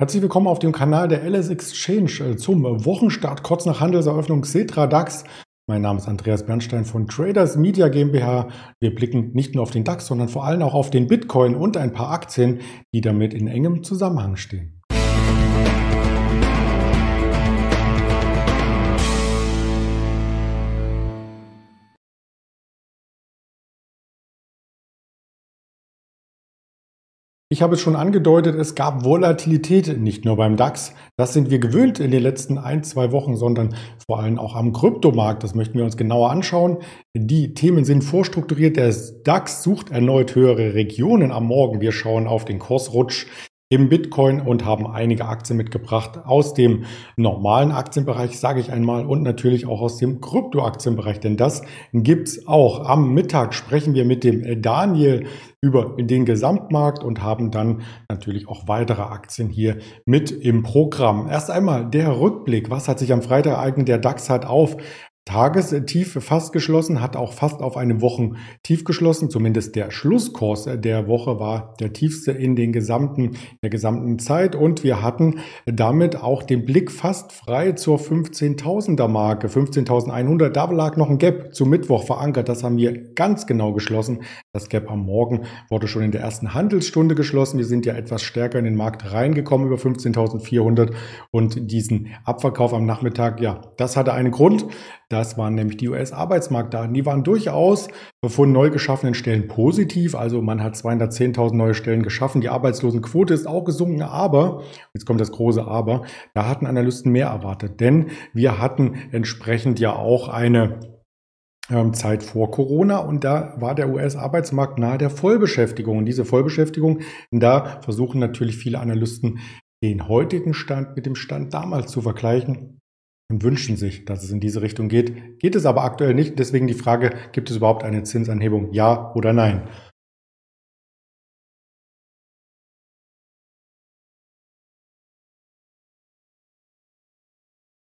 Herzlich willkommen auf dem Kanal der LS Exchange äh, zum Wochenstart kurz nach Handelseröffnung Cetra DAX. Mein Name ist Andreas Bernstein von Traders Media GmbH. Wir blicken nicht nur auf den DAX, sondern vor allem auch auf den Bitcoin und ein paar Aktien, die damit in engem Zusammenhang stehen. Ich habe es schon angedeutet, es gab Volatilität nicht nur beim DAX. Das sind wir gewöhnt in den letzten ein, zwei Wochen, sondern vor allem auch am Kryptomarkt. Das möchten wir uns genauer anschauen. Die Themen sind vorstrukturiert. Der DAX sucht erneut höhere Regionen am Morgen. Wir schauen auf den Kursrutsch im Bitcoin und haben einige Aktien mitgebracht aus dem normalen Aktienbereich, sage ich einmal, und natürlich auch aus dem Kryptoaktienbereich, denn das gibt's auch. Am Mittag sprechen wir mit dem Daniel über den Gesamtmarkt und haben dann natürlich auch weitere Aktien hier mit im Programm. Erst einmal der Rückblick. Was hat sich am Freitag ereignet? Der DAX hat auf Tagestief fast geschlossen, hat auch fast auf einem Wochentief geschlossen. Zumindest der Schlusskurs der Woche war der tiefste in den gesamten, der gesamten Zeit. Und wir hatten damit auch den Blick fast frei zur 15.000er Marke. 15.100, da lag noch ein Gap zum Mittwoch verankert. Das haben wir ganz genau geschlossen. Das Gap am Morgen wurde schon in der ersten Handelsstunde geschlossen. Wir sind ja etwas stärker in den Markt reingekommen über 15.400 und diesen Abverkauf am Nachmittag, ja, das hatte einen Grund. Das waren nämlich die US-Arbeitsmarktdaten. Die waren durchaus von neu geschaffenen Stellen positiv. Also man hat 210.000 neue Stellen geschaffen. Die Arbeitslosenquote ist auch gesunken. Aber, jetzt kommt das große Aber, da hatten Analysten mehr erwartet. Denn wir hatten entsprechend ja auch eine ähm, Zeit vor Corona und da war der US-Arbeitsmarkt nahe der Vollbeschäftigung. Und diese Vollbeschäftigung, da versuchen natürlich viele Analysten den heutigen Stand mit dem Stand damals zu vergleichen und wünschen sich, dass es in diese Richtung geht. Geht es aber aktuell nicht. Deswegen die Frage, gibt es überhaupt eine Zinsanhebung? Ja oder nein?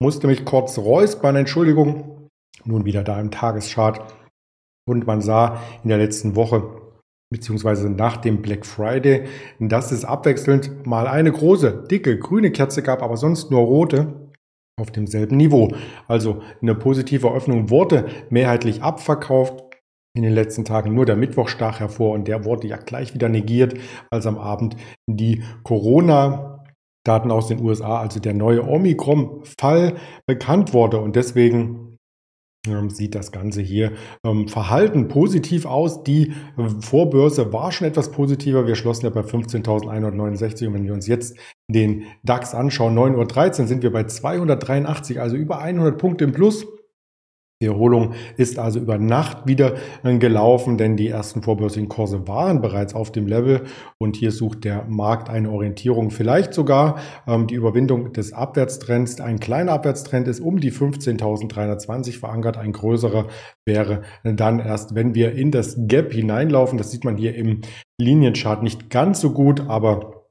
Musste mich kurz räuspern, Entschuldigung. Nun wieder da im Tageschart. Und man sah in der letzten Woche, beziehungsweise nach dem Black Friday, dass es abwechselnd mal eine große, dicke, grüne Kerze gab, aber sonst nur rote auf demselben Niveau. Also eine positive Öffnung wurde mehrheitlich abverkauft. In den letzten Tagen nur der Mittwoch stach hervor und der wurde ja gleich wieder negiert, als am Abend die Corona Daten aus den USA, also der neue Omikron-Fall bekannt wurde. Und deswegen sieht das Ganze hier ähm, verhalten positiv aus. Die äh, Vorbörse war schon etwas positiver. Wir schlossen ja bei 15.169 und wenn wir uns jetzt den DAX anschauen, 9.13 Uhr sind wir bei 283, also über 100 Punkte im Plus. Die Erholung ist also über Nacht wieder äh, gelaufen, denn die ersten vorbörsigen Kurse waren bereits auf dem Level und hier sucht der Markt eine Orientierung, vielleicht sogar ähm, die Überwindung des Abwärtstrends. Ein kleiner Abwärtstrend ist um die 15.320 verankert, ein größerer wäre dann erst, wenn wir in das Gap hineinlaufen. Das sieht man hier im Linienchart nicht ganz so gut, aber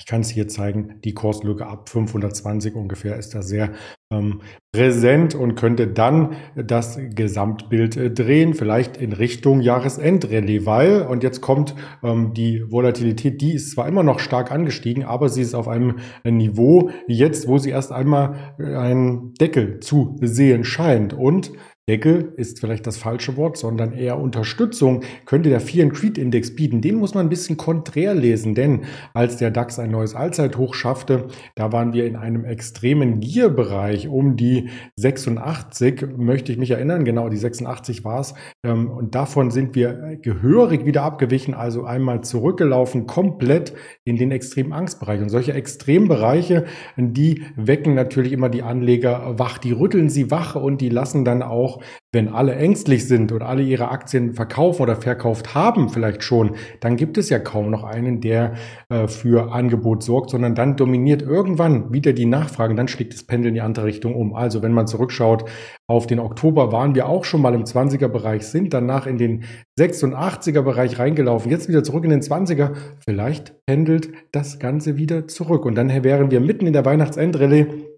ich kann es hier zeigen, die Kurslücke ab 520 ungefähr ist da sehr ähm, präsent und könnte dann das Gesamtbild äh, drehen, vielleicht in Richtung Jahresendrallye, weil, und jetzt kommt ähm, die Volatilität, die ist zwar immer noch stark angestiegen, aber sie ist auf einem Niveau jetzt, wo sie erst einmal äh, einen Deckel zu sehen scheint. Und Deckel ist vielleicht das falsche Wort, sondern eher Unterstützung könnte der Fear and Creed Index bieten. Den muss man ein bisschen konträr lesen, denn als der DAX ein neues Allzeithoch schaffte, da waren wir in einem extremen Gier-Bereich um die 86, möchte ich mich erinnern, genau die 86 war es. Und davon sind wir gehörig wieder abgewichen, also einmal zurückgelaufen, komplett in den extremen Angstbereich. Und solche Extrembereiche, die wecken natürlich immer die Anleger wach, die rütteln sie wach und die lassen dann auch wenn alle ängstlich sind und alle ihre Aktien verkaufen oder verkauft haben vielleicht schon, dann gibt es ja kaum noch einen, der äh, für Angebot sorgt, sondern dann dominiert irgendwann wieder die Nachfrage, dann schlägt das Pendel in die andere Richtung um. Also wenn man zurückschaut auf den Oktober, waren wir auch schon mal im 20er-Bereich, sind danach in den 86er-Bereich reingelaufen, jetzt wieder zurück in den 20er. Vielleicht pendelt das Ganze wieder zurück und dann wären wir mitten in der Weihnachtsendrallye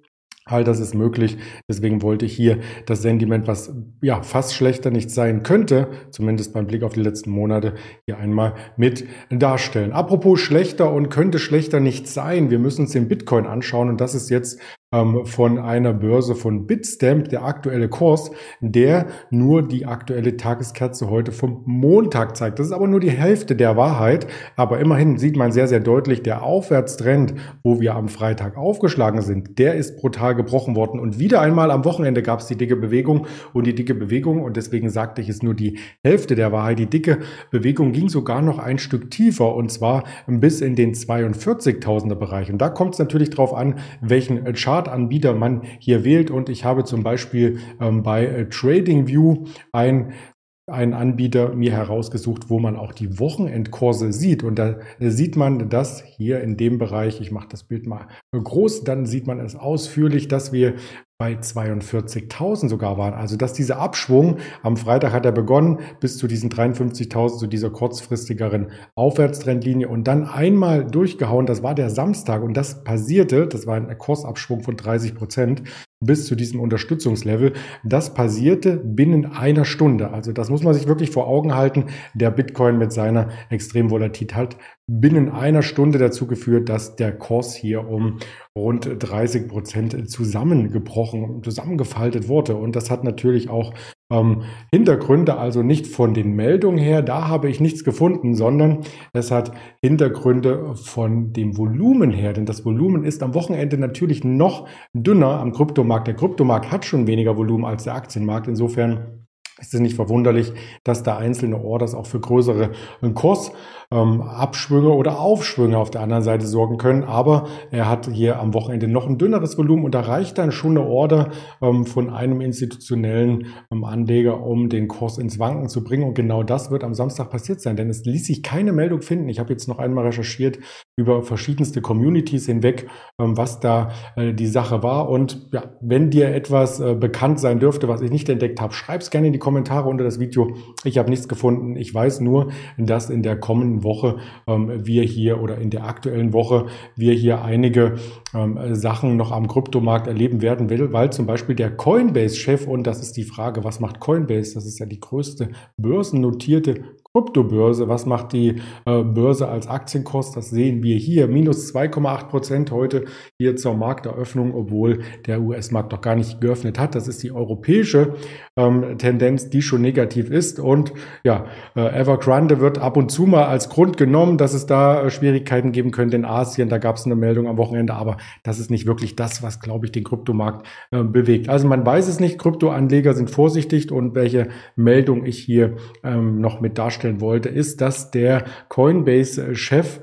All das ist möglich. Deswegen wollte ich hier das Sentiment, was ja fast schlechter nicht sein könnte, zumindest beim Blick auf die letzten Monate, hier einmal mit darstellen. Apropos schlechter und könnte schlechter nicht sein. Wir müssen uns den Bitcoin anschauen und das ist jetzt von einer Börse von Bitstamp, der aktuelle Kurs, der nur die aktuelle Tageskerze heute vom Montag zeigt. Das ist aber nur die Hälfte der Wahrheit, aber immerhin sieht man sehr, sehr deutlich, der Aufwärtstrend, wo wir am Freitag aufgeschlagen sind, der ist brutal gebrochen worden und wieder einmal am Wochenende gab es die dicke Bewegung und die dicke Bewegung und deswegen sagte ich, ist nur die Hälfte der Wahrheit. Die dicke Bewegung ging sogar noch ein Stück tiefer und zwar bis in den 42.000er Bereich und da kommt es natürlich drauf an, welchen Chart Chartanbieter man hier wählt. Und ich habe zum Beispiel ähm, bei äh, TradingView ein einen Anbieter mir herausgesucht, wo man auch die Wochenendkurse sieht. Und da sieht man das hier in dem Bereich, ich mache das Bild mal groß, dann sieht man es ausführlich, dass wir bei 42.000 sogar waren. Also dass dieser Abschwung am Freitag hat er begonnen bis zu diesen 53.000, zu dieser kurzfristigeren Aufwärtstrendlinie und dann einmal durchgehauen. Das war der Samstag und das passierte, das war ein Kursabschwung von 30 Prozent bis zu diesem Unterstützungslevel. Das passierte binnen einer Stunde. Also das muss man sich wirklich vor Augen halten. Der Bitcoin mit seiner extremen Volatilität binnen einer Stunde dazu geführt, dass der Kurs hier um rund 30 Prozent zusammengebrochen, zusammengefaltet wurde. Und das hat natürlich auch ähm, Hintergründe, also nicht von den Meldungen her, da habe ich nichts gefunden, sondern es hat Hintergründe von dem Volumen her. Denn das Volumen ist am Wochenende natürlich noch dünner am Kryptomarkt. Der Kryptomarkt hat schon weniger Volumen als der Aktienmarkt. Insofern ist es nicht verwunderlich, dass da einzelne Orders auch für größere Kurs ähm, Abschwünge oder Aufschwünge auf der anderen Seite sorgen können. Aber er hat hier am Wochenende noch ein dünneres Volumen und da reicht dann schon eine Order ähm, von einem institutionellen ähm, Anleger, um den Kurs ins Wanken zu bringen. Und genau das wird am Samstag passiert sein, denn es ließ sich keine Meldung finden. Ich habe jetzt noch einmal recherchiert über verschiedenste Communities hinweg, ähm, was da äh, die Sache war. Und ja, wenn dir etwas äh, bekannt sein dürfte, was ich nicht entdeckt habe, schreib es gerne in die Kommentare unter das Video. Ich habe nichts gefunden. Ich weiß nur, dass in der kommenden Woche ähm, wir hier oder in der aktuellen Woche wir hier einige ähm, Sachen noch am Kryptomarkt erleben werden, weil zum Beispiel der Coinbase-Chef, und das ist die Frage, was macht Coinbase? Das ist ja die größte börsennotierte Kryptobörse. Was macht die äh, Börse als Aktienkurs? Das sehen wir hier. Minus 2,8 Prozent heute hier zur Markteröffnung, obwohl der US-Markt noch gar nicht geöffnet hat. Das ist die europäische ähm, Tendenz, die schon negativ ist. Und ja, äh, Evergrande wird ab und zu mal als Grund genommen, dass es da äh, Schwierigkeiten geben könnte in Asien. Da gab es eine Meldung am Wochenende, aber das ist nicht wirklich das, was, glaube ich, den Kryptomarkt äh, bewegt. Also man weiß es nicht. Kryptoanleger sind vorsichtig und welche Meldung ich hier ähm, noch mit darstelle, darstellen wollte, ist, dass der Coinbase-Chef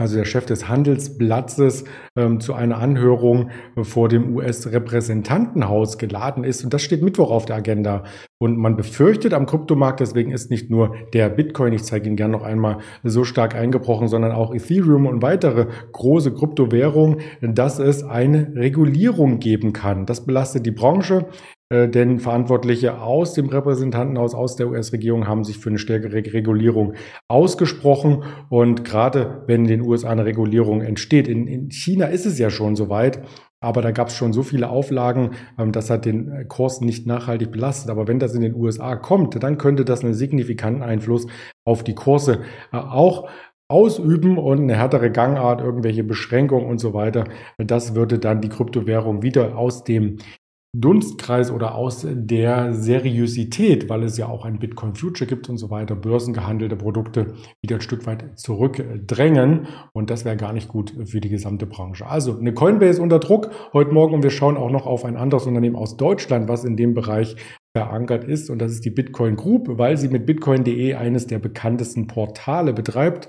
also der Chef des Handelsplatzes, ähm, zu einer Anhörung vor dem US-Repräsentantenhaus geladen ist. Und das steht Mittwoch auf der Agenda. Und man befürchtet am Kryptomarkt, deswegen ist nicht nur der Bitcoin, ich zeige Ihnen gerne noch einmal, so stark eingebrochen, sondern auch Ethereum und weitere große Kryptowährungen, dass es eine Regulierung geben kann. Das belastet die Branche. Äh, denn Verantwortliche aus dem Repräsentantenhaus, aus der US-Regierung haben sich für eine stärkere Regulierung ausgesprochen. Und gerade wenn in den USA eine Regulierung entsteht, in, in China ist es ja schon soweit, aber da gab es schon so viele Auflagen, ähm, das hat den äh, Kurs nicht nachhaltig belastet. Aber wenn das in den USA kommt, dann könnte das einen signifikanten Einfluss auf die Kurse äh, auch ausüben und eine härtere Gangart, irgendwelche Beschränkungen und so weiter. Das würde dann die Kryptowährung wieder aus dem Dunstkreis oder aus der Seriosität, weil es ja auch ein Bitcoin Future gibt und so weiter, börsengehandelte Produkte wieder ein Stück weit zurückdrängen. Und das wäre gar nicht gut für die gesamte Branche. Also eine Coinbase unter Druck heute Morgen und wir schauen auch noch auf ein anderes Unternehmen aus Deutschland, was in dem Bereich verankert ist. Und das ist die Bitcoin Group, weil sie mit bitcoin.de eines der bekanntesten Portale betreibt.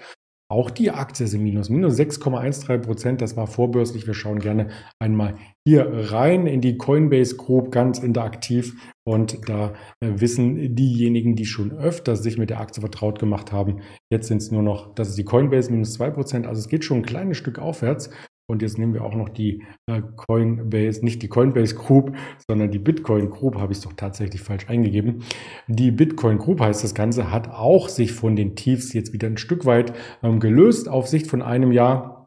Auch die Aktie ist im Minus, minus 6,13 Prozent. Das war vorbörslich. Wir schauen gerne einmal hier rein in die Coinbase Group, ganz interaktiv. Und da äh, wissen diejenigen, die schon öfter sich mit der Aktie vertraut gemacht haben, jetzt sind es nur noch, das ist die Coinbase minus 2 Prozent. Also es geht schon ein kleines Stück aufwärts. Und jetzt nehmen wir auch noch die äh, Coinbase, nicht die Coinbase Group, sondern die Bitcoin Group, habe ich es doch tatsächlich falsch eingegeben. Die Bitcoin Group heißt das Ganze, hat auch sich von den Tiefs jetzt wieder ein Stück weit ähm, gelöst auf Sicht von einem Jahr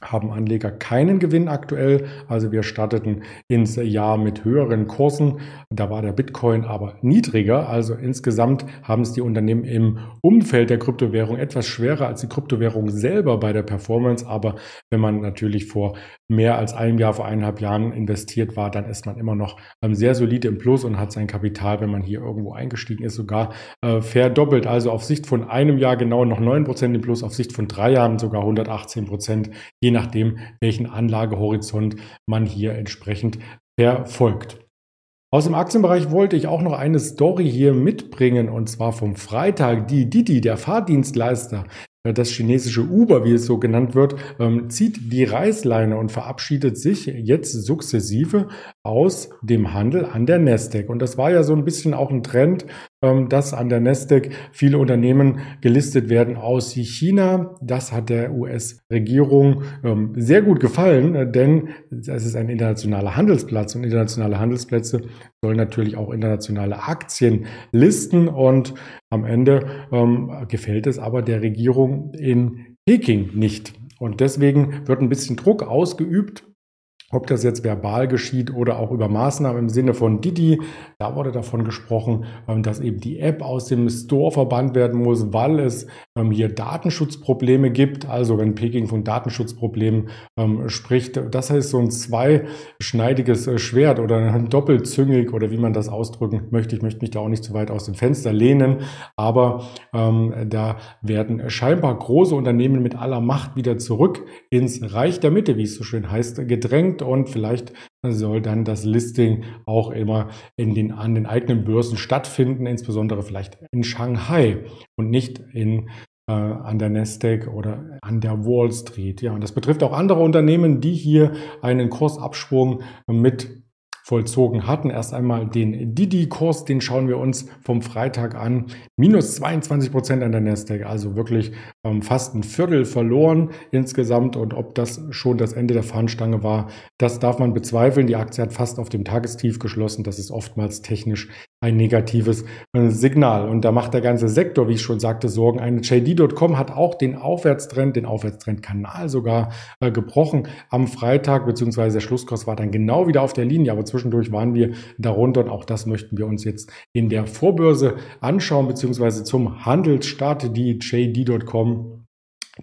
haben Anleger keinen Gewinn aktuell. Also wir starteten ins Jahr mit höheren Kursen. Da war der Bitcoin aber niedriger. Also insgesamt haben es die Unternehmen im Umfeld der Kryptowährung etwas schwerer als die Kryptowährung selber bei der Performance. Aber wenn man natürlich vor mehr als einem Jahr, vor eineinhalb Jahren investiert war, dann ist man immer noch ähm, sehr solide im Plus und hat sein Kapital, wenn man hier irgendwo eingestiegen ist, sogar äh, verdoppelt. Also auf Sicht von einem Jahr genau noch neun Prozent im Plus, auf Sicht von drei Jahren sogar 118 Prozent je nachdem, welchen Anlagehorizont man hier entsprechend verfolgt. Aus dem Aktienbereich wollte ich auch noch eine Story hier mitbringen und zwar vom Freitag. Die Didi, der Fahrdienstleister, äh, das chinesische Uber, wie es so genannt wird, ähm, zieht die Reißleine und verabschiedet sich jetzt sukzessive aus dem Handel an der Nasdaq. Und das war ja so ein bisschen auch ein Trend, ähm, dass an der Nasdaq viele Unternehmen gelistet werden aus China. Das hat der US-Regierung ähm, sehr gut gefallen, äh, denn es ist ein internationaler Handelsplatz und internationale Handelsplätze sollen natürlich auch internationale Aktien listen und am Ende ähm, gefällt es aber der Regierung in Peking nicht. Und deswegen wird ein bisschen Druck ausgeübt ob das jetzt verbal geschieht oder auch über Maßnahmen im Sinne von Didi, da wurde davon gesprochen, ähm, dass eben die App aus dem Store verbannt werden muss, weil es ähm, hier Datenschutzprobleme gibt. Also wenn Peking von Datenschutzproblemen ähm, spricht, das heißt so ein zweischneidiges äh, Schwert oder doppelzüngig oder wie man das ausdrücken möchte. Ich möchte mich da auch nicht zu weit aus dem Fenster lehnen, aber da werden scheinbar große Unternehmen mit aller Macht wieder zurück ins Reich der Mitte, wie es so schön heißt, gedrängt bringt und vielleicht soll dann das Listing auch immer in den, an den eigenen Börsen stattfinden, insbesondere vielleicht in Shanghai und nicht in äh, an der Nasdaq oder an der Wall Street. Ja, und das betrifft auch andere Unternehmen, die hier einen Kursabschwung mit vollzogen hatten. Erst einmal den Didi-Kurs, den schauen wir uns vom Freitag an. Minus 22 Prozent an der Nasdaq, also wirklich fast ein Viertel verloren insgesamt. Und ob das schon das Ende der Fahnenstange war, das darf man bezweifeln. Die Aktie hat fast auf dem Tagestief geschlossen. Das ist oftmals technisch ein negatives äh, Signal. Und da macht der ganze Sektor, wie ich schon sagte, Sorgen. Eine JD.com hat auch den Aufwärtstrend, den Aufwärtstrendkanal sogar äh, gebrochen am Freitag, beziehungsweise der Schlusskurs war dann genau wieder auf der Linie, aber zwischendurch waren wir darunter und auch das möchten wir uns jetzt in der Vorbörse anschauen, beziehungsweise zum Handelsstart, die JD.com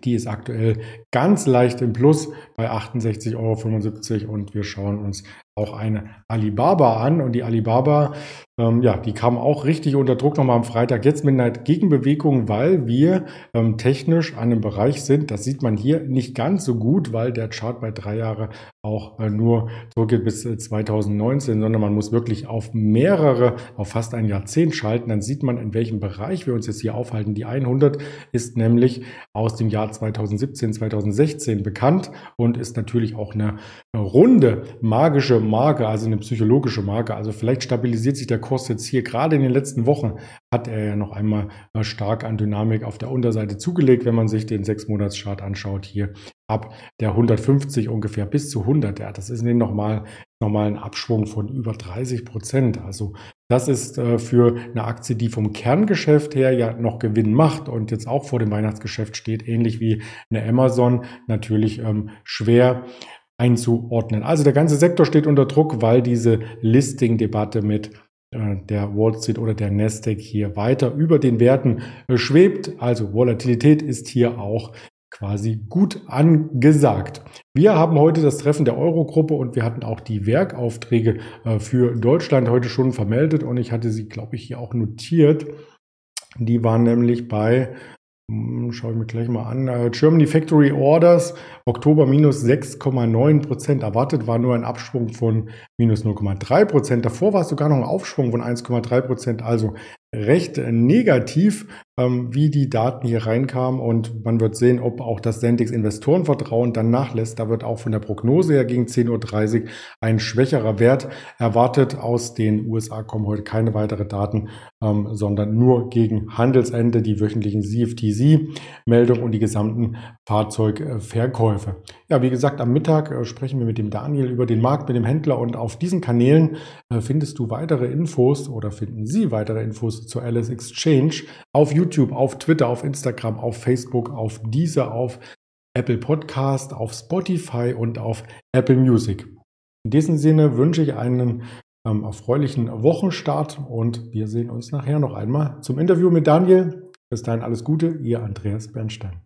die ist aktuell ganz leicht im Plus bei 68,75 Euro und wir schauen uns auch eine Alibaba an. Und die Alibaba, ähm, ja, die kam auch richtig unter Druck nochmal am Freitag. Jetzt mit einer Gegenbewegung, weil wir ähm, technisch an einem Bereich sind. Das sieht man hier nicht ganz so gut, weil der Chart bei drei Jahre auch äh, nur zurückgeht bis äh, 2019, sondern man muss wirklich auf mehrere, auf fast ein Jahrzehnt schalten. Dann sieht man, in welchem Bereich wir uns jetzt hier aufhalten. Die 100 ist nämlich aus dem Jahr 2017, 2016 bekannt und ist natürlich auch eine runde magische Marke, also eine psychologische Marke. Also vielleicht stabilisiert sich der Kurs jetzt hier. Gerade in den letzten Wochen hat er ja noch einmal stark an Dynamik auf der Unterseite zugelegt, wenn man sich den sechs monats chart anschaut hier ab der 150 ungefähr bis zu 100. Ja, das ist nochmal nochmal ein Abschwung von über 30 Prozent. Also das ist äh, für eine Aktie, die vom Kerngeschäft her ja noch Gewinn macht und jetzt auch vor dem Weihnachtsgeschäft steht, ähnlich wie eine Amazon, natürlich ähm, schwer einzuordnen. Also der ganze Sektor steht unter Druck, weil diese Listing-Debatte mit äh, der Wall Street oder der Nasdaq hier weiter über den Werten äh, schwebt. Also Volatilität ist hier auch quasi gut angesagt. Wir haben heute das Treffen der Eurogruppe und wir hatten auch die Werkaufträge äh, für Deutschland heute schon vermeldet und ich hatte sie, glaube ich, hier auch notiert. Die waren nämlich bei Schaue ich mir gleich mal an. Äh, Germany Factory Orders, Oktober minus 6,9 Prozent. Erwartet war nur ein Abschwung von minus 0,3 Prozent. Davor war es sogar noch ein Aufschwung von 1,3 Prozent. Also recht negativ, ähm, wie die Daten hier reinkamen. Und man wird sehen, ob auch das Sendix Investorenvertrauen dann nachlässt. Da wird auch von der Prognose her gegen 10.30 Uhr ein schwächerer Wert erwartet. Aus den USA kommen heute keine weiteren Daten, ähm, sondern nur gegen Handelsende die wöchentlichen CFTC-Meldungen und die gesamten Fahrzeugverkäufe. Ja, wie gesagt, am Mittag äh, sprechen wir mit dem Daniel über den Markt, mit dem Händler und auf diesen Kanälen äh, findest du weitere Infos oder finden Sie weitere Infos zur Alice Exchange auf YouTube, auf Twitter, auf Instagram, auf Facebook, auf diese, auf Apple Podcast, auf Spotify und auf Apple Music. In diesem Sinne wünsche ich einen erfreulichen Wochenstart und wir sehen uns nachher noch einmal zum Interview mit Daniel. Bis dahin alles Gute, Ihr Andreas Bernstein.